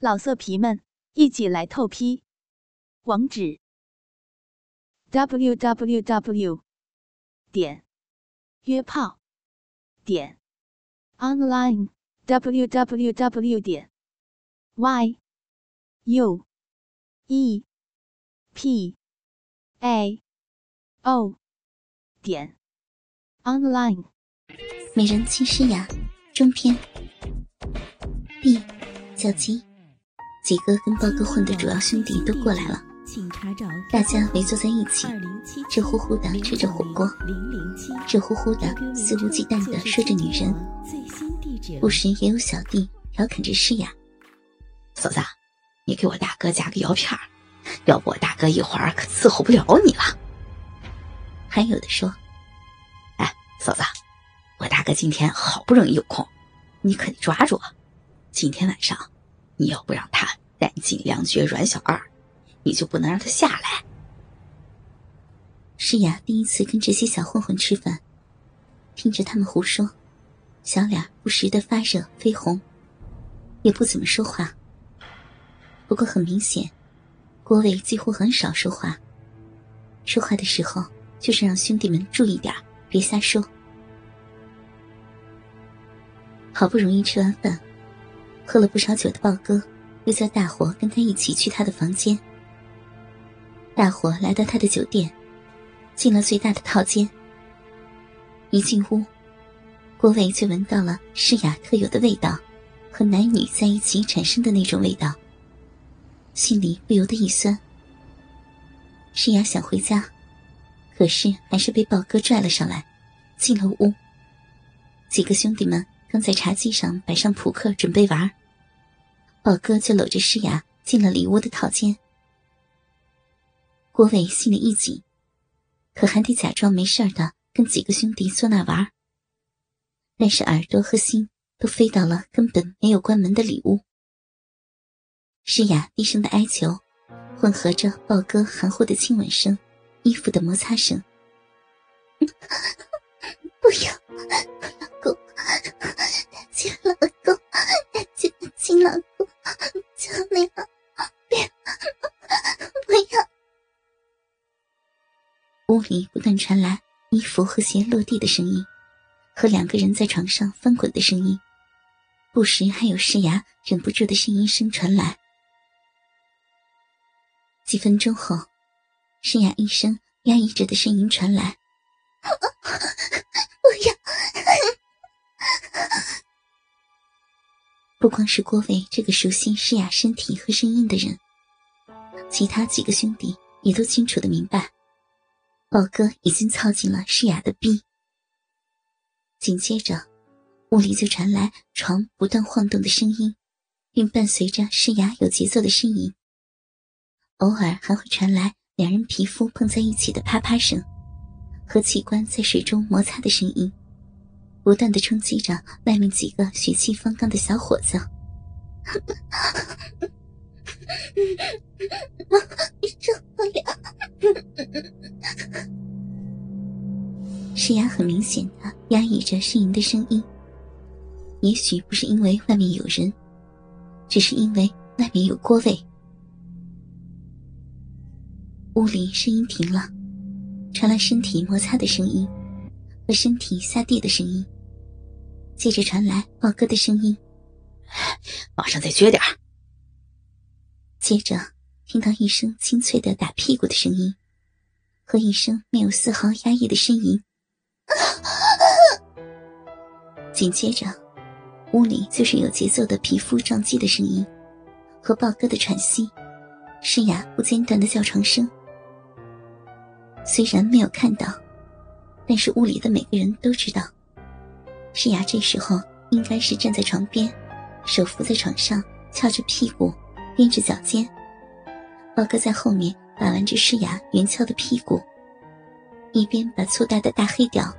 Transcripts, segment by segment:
老色皮们，一起来透批！网址：w w w 点约炮点 online w w w 点 y u e p a o 点 online。美人妻诗雅中篇，B 小吉。几个跟豹哥混的主要兄弟都过来了，大家围坐在一起，热乎乎的吃着火锅，热乎乎的肆无忌惮的说着女人，不时也有小弟调侃着诗雅：“嫂子，你给我大哥夹个腰片要不我大哥一会儿可伺候不了你了。”还有的说：“哎，嫂子，我大哥今天好不容易有空，你可得抓住啊，今天晚上。”你要不让他弹尽量绝阮小二，你就不能让他下来。诗雅第一次跟这些小混混吃饭，听着他们胡说，小脸不时的发热绯红，也不怎么说话。不过很明显，郭伟几乎很少说话。说话的时候，就是让兄弟们注意点，别瞎说。好不容易吃完饭。喝了不少酒的豹哥，又叫大伙跟他一起去他的房间。大伙来到他的酒店，进了最大的套间。一进屋，郭伟就闻到了诗雅特有的味道，和男女在一起产生的那种味道，心里不由得一酸。诗雅想回家，可是还是被豹哥拽了上来，进了屋。几个兄弟们刚在茶几上摆上扑克，准备玩。宝哥就搂着诗雅进了里屋的套间。郭伟心里一紧，可还得假装没事的跟几个兄弟坐那玩。但是耳朵和心都飞到了根本没有关门的里屋。诗雅低声的哀求，混合着豹哥含糊的亲吻声、衣服的摩擦声：“ 不要，老公，亲，老公，亲，亲老公屋里不断传来衣服和鞋落地的声音，和两个人在床上翻滚的声音，不时还有诗雅忍不住的呻吟声传来。几分钟后，诗雅一声压抑着的声音传来：“不要！”不光是郭伟这个熟悉诗雅身体和声音的人，其他几个兄弟也都清楚的明白，宝哥已经操进了诗雅的逼。紧接着，屋里就传来床不断晃动的声音，并伴随着诗雅有节奏的呻吟，偶尔还会传来两人皮肤碰在一起的啪啪声，和器官在水中摩擦的声音。不断的冲击着外面几个血气方刚的小伙子，受不了！诗雅很明显的压抑着呻吟的声音，也许不是因为外面有人，只是因为外面有郭伟。屋里声音停了，传来身体摩擦的声音和身体下地的声音。接着传来豹哥的声音：“马上再撅点接着听到一声清脆的打屁股的声音，和一声没有丝毫压抑的呻吟。紧接着，屋里就是有节奏的皮肤撞击的声音，和豹哥的喘息，诗雅不间断的叫床声。虽然没有看到，但是屋里的每个人都知道。诗雅这时候应该是站在床边，手扶在床上，翘着屁股，踮着脚尖。豹哥在后面把玩着诗雅圆翘的屁股，一边把粗大的大黑屌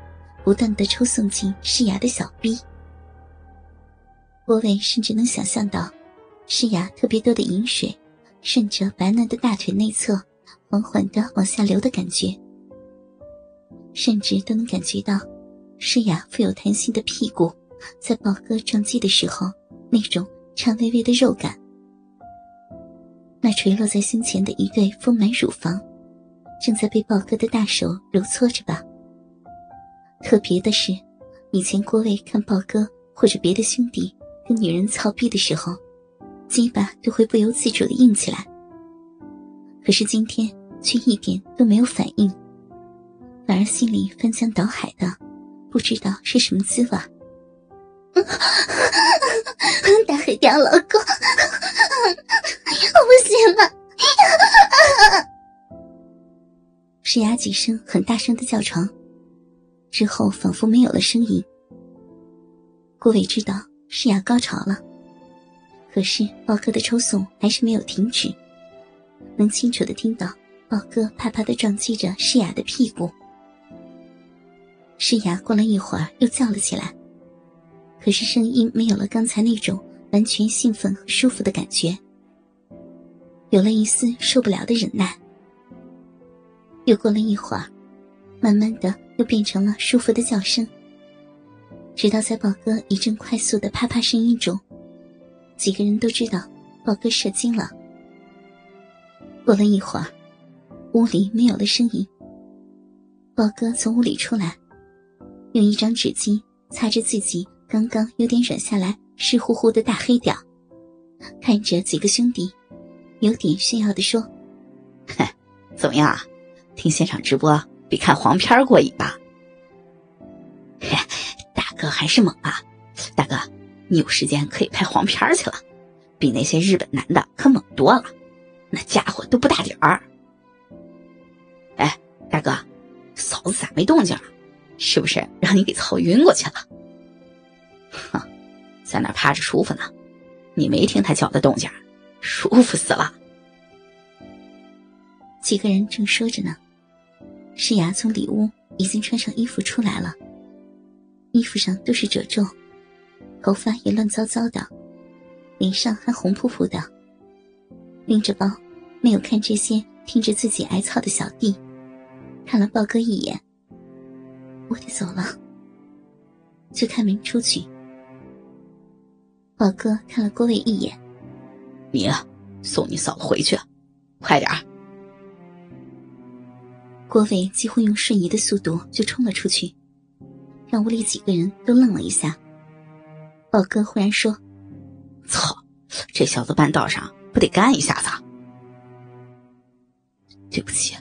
不断的抽送进诗雅的小臂。郭伟甚至能想象到，诗雅特别多的饮水顺着白嫩的大腿内侧缓缓的往下流的感觉，甚至都能感觉到。诗雅富有弹性的屁股，在豹哥撞击的时候，那种颤巍巍的肉感，那垂落在胸前的一对丰满乳房，正在被豹哥的大手揉搓着吧。特别的是，以前郭卫看豹哥或者别的兄弟跟女人操逼的时候，鸡巴都会不由自主的硬起来。可是今天却一点都没有反应，反而心里翻江倒海的，不知道是什么滋味。大黑屌老公，我不行了！诗雅几声很大声的叫床，之后仿佛没有了声音。郭伟知道诗雅高潮了，可是豹哥的抽送还是没有停止，能清楚的听到豹哥啪啪的撞击着诗雅的屁股。诗雅过了一会儿又叫了起来。可是声音没有了刚才那种完全兴奋和舒服的感觉，有了一丝受不了的忍耐。又过了一会儿，慢慢的又变成了舒服的叫声。直到在宝哥一阵快速的啪啪声音中，几个人都知道宝哥射精了。过了一会儿，屋里没有了声音。宝哥从屋里出来，用一张纸巾擦着自己。刚刚有点软下来、湿乎乎的大黑屌，看着几个兄弟，有点炫耀的说：“哼，怎么样啊？听现场直播比看黄片过瘾吧？”嘿大哥还是猛啊！大哥，你有时间可以拍黄片去了，比那些日本男的可猛多了，那家伙都不大点儿。哎，大哥，嫂子咋没动静了？是不是让你给操晕过去了？在那趴着舒服呢，你没听他叫的动静，舒服死了。几个人正说着呢，诗雅从里屋已经穿上衣服出来了，衣服上都是褶皱，头发也乱糟糟的，脸上还红扑扑的，拎着包，没有看这些听着自己挨操的小弟，看了豹哥一眼，我得走了，就开门出去。宝哥看了郭伟一眼，你啊，送你嫂子回去，快点郭伟几乎用瞬移的速度就冲了出去，让屋里几个人都愣了一下。宝哥忽然说：“操，这小子半道上不得干一下子？”对不起。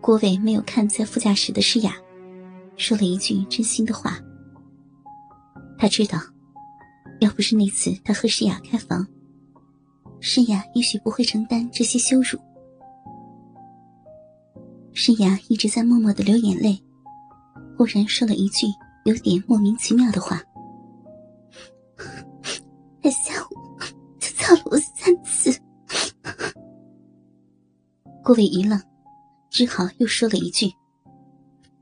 郭伟没有看在副驾驶的诗雅，说了一句真心的话。他知道。要不是那次他和诗雅开房，诗雅也许不会承担这些羞辱。诗雅一直在默默的流眼泪，忽然说了一句有点莫名其妙的话：“他下午就操了我三次。”郭伟一愣，只好又说了一句：“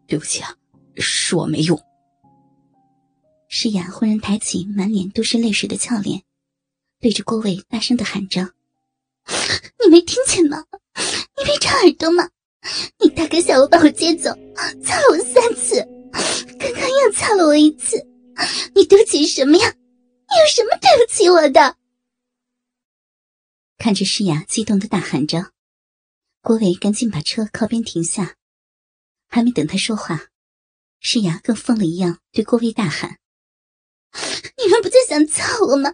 对不起啊，是我没用。”诗雅忽然抬起满脸都是泪水的俏脸，对着郭伟大声的喊着：“你没听见吗？你没长耳朵吗？你大哥下午把我接走，操了我三次，刚刚又操了我一次，你对不起什么呀？你有什么对不起我的？”看着诗雅激动的大喊着，郭伟赶紧把车靠边停下，还没等他说话，诗雅更疯了一样对郭伟大喊。你们不就想操我吗？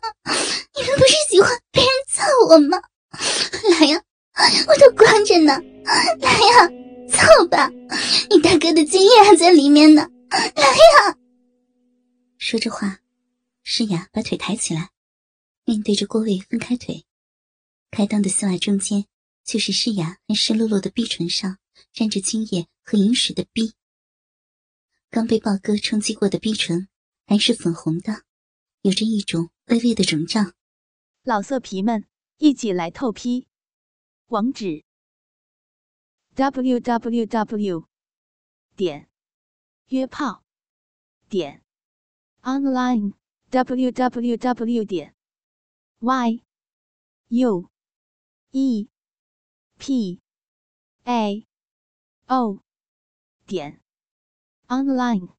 你们不是喜欢别人操我吗？来呀，我都关着呢，来呀，操吧！你大哥的精液还在里面呢，来呀！说着话，诗雅把腿抬起来，面对着郭卫分开腿，开裆的丝袜中间就是诗雅那湿漉漉的逼唇上沾着精液和饮水的逼，刚被豹哥冲击过的逼唇。还是粉红的，有着一种微微的肿胀。老色皮们，一起来透批！网址：w w w 点约炮点 online w w w 点 y u e p a o 点 online。